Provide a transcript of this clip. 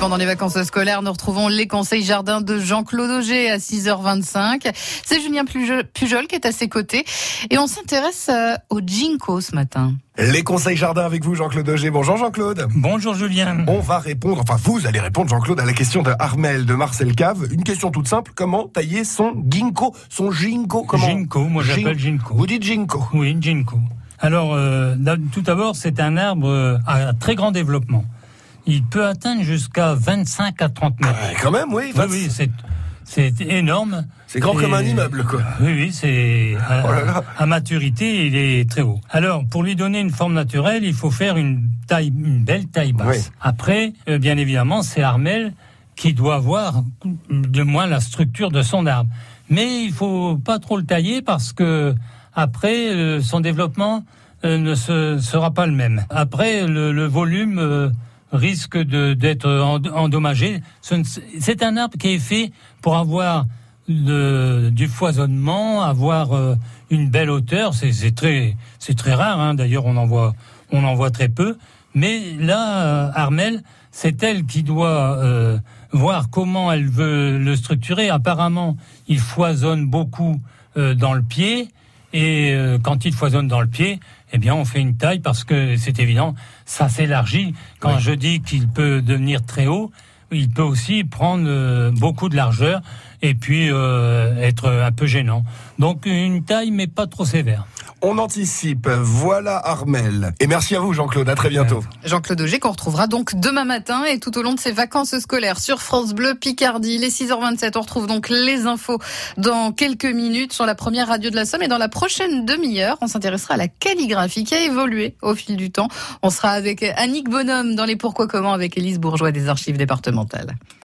pendant les vacances scolaires, nous retrouvons les conseils jardins de Jean-Claude Auger à 6h25. C'est Julien Pujol qui est à ses côtés et on s'intéresse euh, au ginkgo ce matin. Les conseils jardins avec vous, Jean-Claude Auger. Bonjour Jean-Claude. Bonjour Julien. On va répondre, enfin vous allez répondre, Jean-Claude, à la question de Armel de Marcel Cave. Une question toute simple. Comment tailler son ginkgo? Son ginkgo comment? Ginkgo, moi j'appelle ginkgo. Vous dites ginkgo Oui, ginkgo. Alors, euh, tout d'abord, c'est un arbre euh, à très grand développement il peut atteindre jusqu'à 25 à 30 mètres. Ah, quand même, oui. Oui, oui, c'est c'est énorme. C'est grand comme un immeuble, quoi. Oui, oui, c'est à, oh maturité, il est très haut. Alors, pour lui donner une forme naturelle, il faut faire une taille, une belle taille basse. Après, euh, bien évidemment, c'est Armel qui doit avoir de moins la structure de son arbre. Mais il faut pas trop le tailler parce que après, euh, son développement euh, ne se, sera pas le même. Après, le, le volume risque d'être endommagé. C'est un arbre qui est fait pour avoir du foisonnement, avoir euh, une belle hauteur. C'est très, c'est très rare. Hein. D'ailleurs, on en voit, on en voit très peu. Mais là, euh, Armel, c'est elle qui doit euh, voir comment elle veut le structurer. Apparemment, il foisonne beaucoup dans le pied. Et quand il foisonne dans le pied, eh bien, on fait une taille parce que c'est évident, ça s'élargit. Quand je dis qu'il peut devenir très haut, il peut aussi prendre euh, beaucoup de largeur et puis euh, être un peu gênant. Donc une taille mais pas trop sévère. On anticipe. Voilà Armel. Et merci à vous Jean-Claude. À très bientôt. Jean-Claude Auger qu'on retrouvera donc demain matin et tout au long de ses vacances scolaires sur France Bleu Picardie. Les 6h27. On retrouve donc les infos dans quelques minutes sur la première radio de la Somme et dans la prochaine demi-heure, on s'intéressera à la calligraphie qui a évolué au fil du temps. On sera avec Annick Bonhomme dans les pourquoi comment avec Élise Bourgeois des archives départementales.